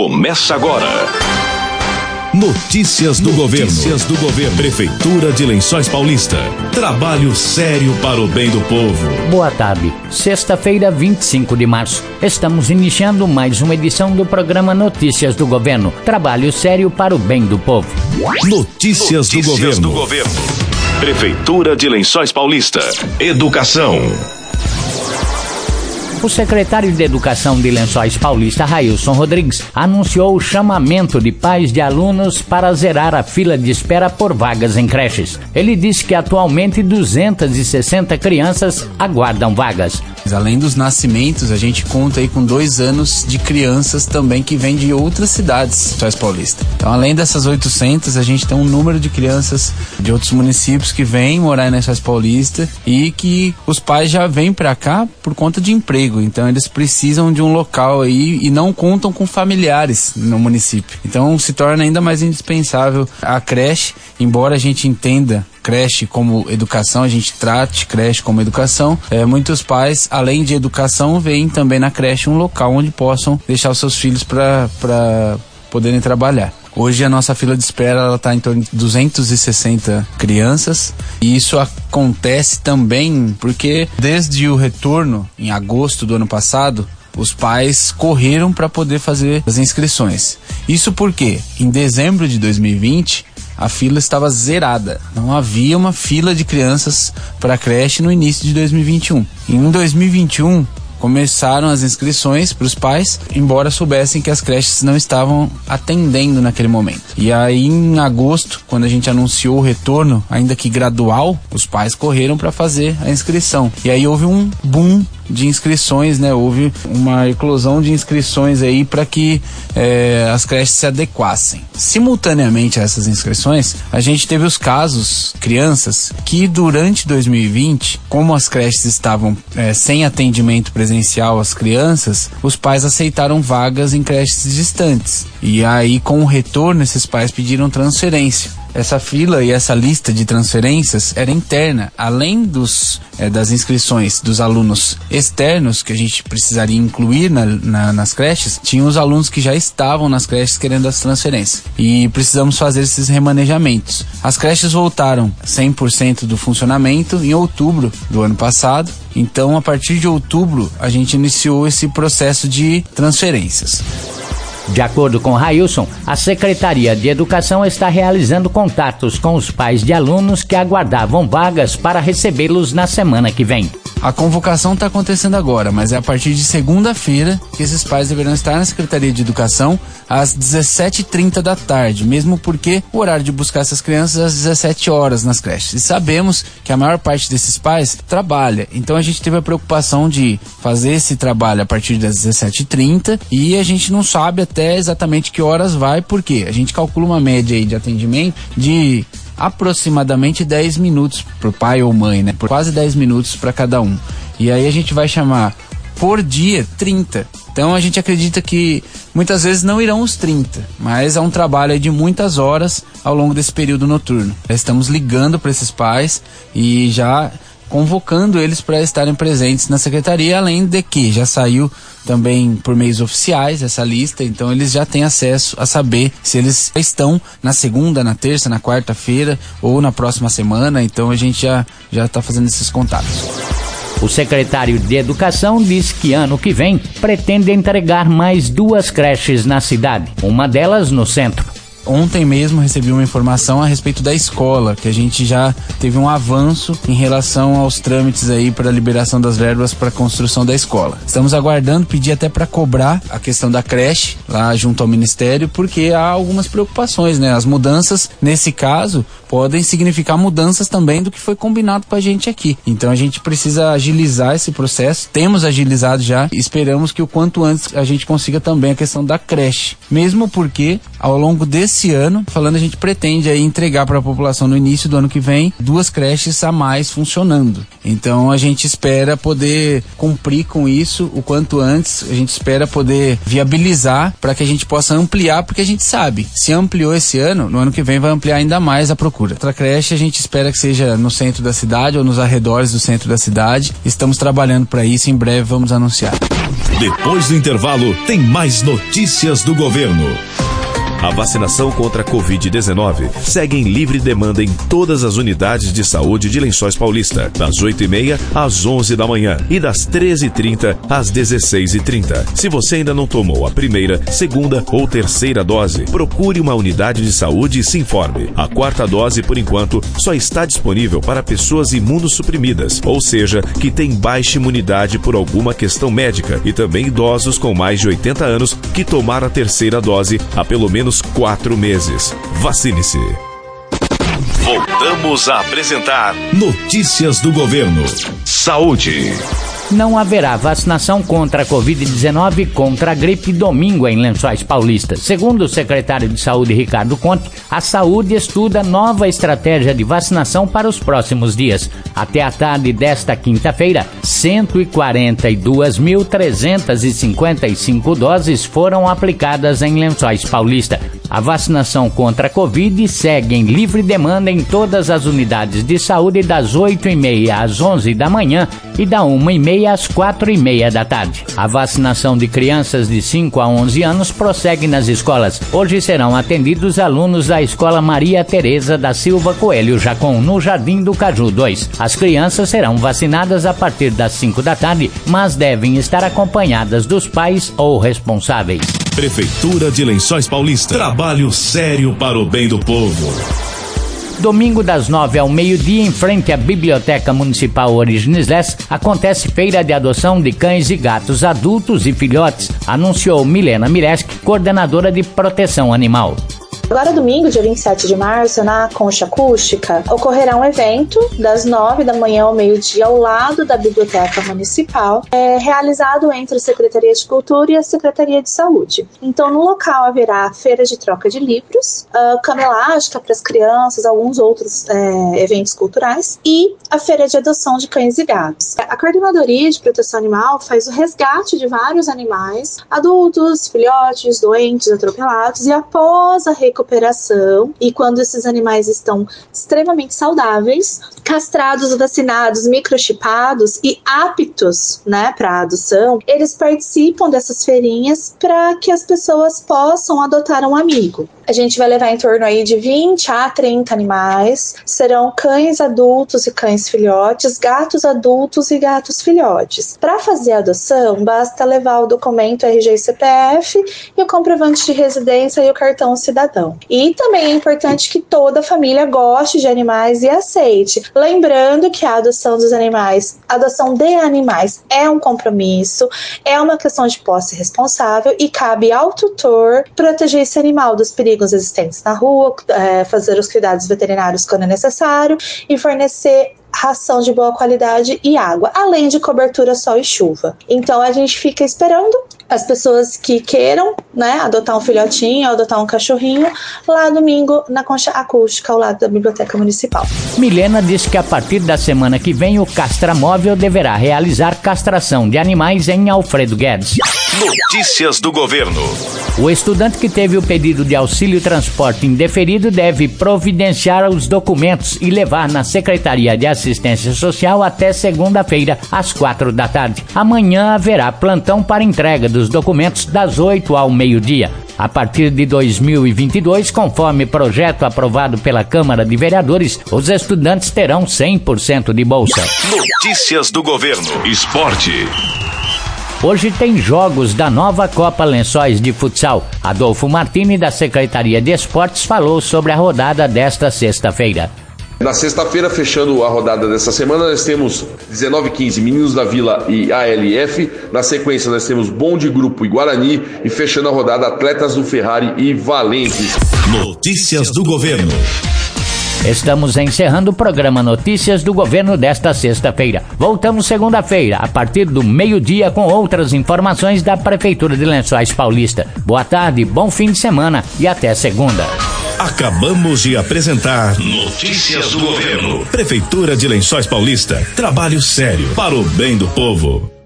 Começa agora. Notícias do governo. Notícias do governo. Prefeitura de Lençóis Paulista. Trabalho sério para o bem do povo. Boa tarde. Sexta-feira, 25 de março. Estamos iniciando mais uma edição do programa Notícias do Governo. Trabalho sério para o bem do povo. Notícias, Notícias do, governo. do governo. Prefeitura de Lençóis Paulista. Educação. O secretário de Educação de Lençóis Paulista, Railson Rodrigues, anunciou o chamamento de pais de alunos para zerar a fila de espera por vagas em creches. Ele disse que atualmente 260 crianças aguardam vagas. Além dos nascimentos, a gente conta aí com dois anos de crianças também que vêm de outras cidades Lençóis Paulista. Então, além dessas 800, a gente tem um número de crianças de outros municípios que vêm morar em Lençóis Paulista e que os pais já vêm para cá por conta de emprego, então eles precisam de um local aí e não contam com familiares no município. Então se torna ainda mais indispensável a creche, embora a gente entenda creche como educação, a gente trate creche como educação. É, muitos pais, além de educação, veem também na creche um local onde possam deixar os seus filhos para poderem trabalhar. Hoje a nossa fila de espera está em torno de 260 crianças e isso acontece também porque desde o retorno em agosto do ano passado os pais correram para poder fazer as inscrições. Isso porque em dezembro de 2020 a fila estava zerada. Não havia uma fila de crianças para a creche no início de 2021. Em 2021, começaram as inscrições para os pais, embora soubessem que as creches não estavam atendendo naquele momento. E aí, em agosto, quando a gente anunciou o retorno, ainda que gradual, os pais correram para fazer a inscrição. E aí houve um boom de inscrições, né? Houve uma eclosão de inscrições aí para que é, as creches se adequassem. Simultaneamente a essas inscrições, a gente teve os casos, crianças, que durante 2020, como as creches estavam é, sem atendimento presencial às crianças, os pais aceitaram vagas em creches distantes. E aí, com o retorno, esses pais pediram transferência essa fila e essa lista de transferências era interna, além dos é, das inscrições dos alunos externos que a gente precisaria incluir na, na, nas creches, tinham os alunos que já estavam nas creches querendo as transferências e precisamos fazer esses remanejamentos. As creches voltaram 100% do funcionamento em outubro do ano passado, então a partir de outubro a gente iniciou esse processo de transferências. De acordo com Railson, a Secretaria de Educação está realizando contatos com os pais de alunos que aguardavam vagas para recebê-los na semana que vem. A convocação está acontecendo agora, mas é a partir de segunda-feira que esses pais deverão estar na Secretaria de Educação às 17h30 da tarde, mesmo porque o horário de buscar essas crianças é às 17 horas nas creches. E sabemos que a maior parte desses pais trabalha, então a gente teve a preocupação de fazer esse trabalho a partir das 17h30 e a gente não sabe até exatamente que horas vai, porque a gente calcula uma média de atendimento de aproximadamente 10 minutos pro pai ou mãe, né? Por quase 10 minutos para cada um. E aí a gente vai chamar por dia 30. Então a gente acredita que muitas vezes não irão os 30, mas é um trabalho de muitas horas ao longo desse período noturno. Estamos ligando para esses pais e já convocando eles para estarem presentes na secretaria, além de que já saiu também por meios oficiais essa lista, então eles já têm acesso a saber se eles estão na segunda, na terça, na quarta-feira ou na próxima semana, então a gente já já está fazendo esses contatos. O secretário de Educação diz que ano que vem pretende entregar mais duas creches na cidade, uma delas no centro. Ontem mesmo recebi uma informação a respeito da escola, que a gente já teve um avanço em relação aos trâmites aí para a liberação das verbas para a construção da escola. Estamos aguardando, pedir até para cobrar a questão da creche lá junto ao ministério, porque há algumas preocupações, né? As mudanças, nesse caso, podem significar mudanças também do que foi combinado com a gente aqui. Então a gente precisa agilizar esse processo. Temos agilizado já, esperamos que o quanto antes a gente consiga também a questão da creche, mesmo porque ao longo desse ano, falando a gente pretende aí entregar para a população no início do ano que vem duas creches a mais funcionando. Então a gente espera poder cumprir com isso o quanto antes, a gente espera poder viabilizar para que a gente possa ampliar, porque a gente sabe, se ampliou esse ano, no ano que vem vai ampliar ainda mais a procura. Outra creche a gente espera que seja no centro da cidade ou nos arredores do centro da cidade. Estamos trabalhando para isso, em breve vamos anunciar. Depois do intervalo, tem mais notícias do governo. A vacinação contra a Covid-19 segue em livre demanda em todas as unidades de saúde de Lençóis Paulista, das 8h30 às 11 da manhã e das 13h30 às 16h30. Se você ainda não tomou a primeira, segunda ou terceira dose, procure uma unidade de saúde e se informe. A quarta dose, por enquanto, só está disponível para pessoas imunossuprimidas, ou seja, que têm baixa imunidade por alguma questão médica, e também idosos com mais de 80 anos que tomaram a terceira dose há pelo menos menos quatro meses. Vacine-se. Voltamos a apresentar Notícias do Governo. Saúde não haverá vacinação contra a Covid-19 contra a gripe domingo em Lençóis Paulistas. Segundo o secretário de Saúde Ricardo Conte, a saúde estuda nova estratégia de vacinação para os próximos dias. Até a tarde desta quinta-feira, 142.355 doses foram aplicadas em Lençóis Paulista. A vacinação contra a Covid segue em livre demanda em todas as unidades de saúde das 8h30 às 11 da manhã e da 1h30 às 4h30 da tarde. A vacinação de crianças de 5 a 11 anos prossegue nas escolas. Hoje serão atendidos alunos da Escola Maria Tereza da Silva Coelho Jacom, no Jardim do Caju 2. As crianças serão vacinadas a partir das 5 da tarde, mas devem estar acompanhadas dos pais ou responsáveis. Prefeitura de Lençóis Paulista. Trabalho sério para o bem do povo. Domingo das nove ao meio-dia, em frente à Biblioteca Municipal Origines Les, acontece feira de adoção de cães e gatos adultos e filhotes, anunciou Milena Mireski, coordenadora de proteção animal. Agora, domingo, dia 27 de março, na Concha Acústica, ocorrerá um evento das 9 da manhã ao meio-dia ao lado da Biblioteca Municipal, é, realizado entre a Secretaria de Cultura e a Secretaria de Saúde. Então, no local haverá feira de troca de livros, uh, cama elástica para as crianças, alguns outros é, eventos culturais e a feira de adoção de cães e gatos. A Coordenadoria de Proteção Animal faz o resgate de vários animais, adultos, filhotes, doentes, atropelados e após a recuperação recuperação e quando esses animais estão extremamente saudáveis, castrados, vacinados, microchipados e aptos, né, para adoção, eles participam dessas feirinhas para que as pessoas possam adotar um amigo. A gente vai levar em torno aí de 20 a 30 animais. Serão cães adultos e cães filhotes, gatos adultos e gatos filhotes. Para fazer a adoção, basta levar o documento RG e CPF e o comprovante de residência e o cartão cidadão. E também é importante que toda família goste de animais e aceite. Lembrando que a adoção dos animais, adoção de animais é um compromisso, é uma questão de posse responsável e cabe ao tutor proteger esse animal dos perigos perigos existentes na rua, é, fazer os cuidados veterinários quando é necessário e fornecer ração de boa qualidade e água, além de cobertura, sol e chuva. Então a gente fica esperando as pessoas que queiram, né, adotar um filhotinho, adotar um cachorrinho, lá domingo na concha acústica ao lado da biblioteca municipal. Milena disse que a partir da semana que vem o Castramóvel deverá realizar castração de animais em Alfredo Guedes. Notícias do governo. O estudante que teve o pedido de auxílio transporte indeferido deve providenciar os documentos e levar na Secretaria de Assistência Social até segunda-feira, às quatro da tarde. Amanhã haverá plantão para entrega dos documentos das 8 ao meio-dia. A partir de 2022, conforme projeto aprovado pela Câmara de Vereadores, os estudantes terão 100% de bolsa. Notícias do governo. Esporte. Hoje tem jogos da nova Copa Lençóis de Futsal. Adolfo Martini, da Secretaria de Esportes, falou sobre a rodada desta sexta-feira. Na sexta-feira, fechando a rodada dessa semana, nós temos 19:15 Meninos da Vila e ALF. Na sequência, nós temos Bom de Grupo e Guarani. E fechando a rodada, Atletas do Ferrari e Valentes. Notícias do Governo. Estamos encerrando o programa Notícias do Governo desta sexta-feira. Voltamos segunda-feira, a partir do meio-dia, com outras informações da Prefeitura de Lençóis Paulista. Boa tarde, bom fim de semana e até segunda. Acabamos de apresentar Notícias do Governo. Prefeitura de Lençóis Paulista. Trabalho sério para o bem do povo.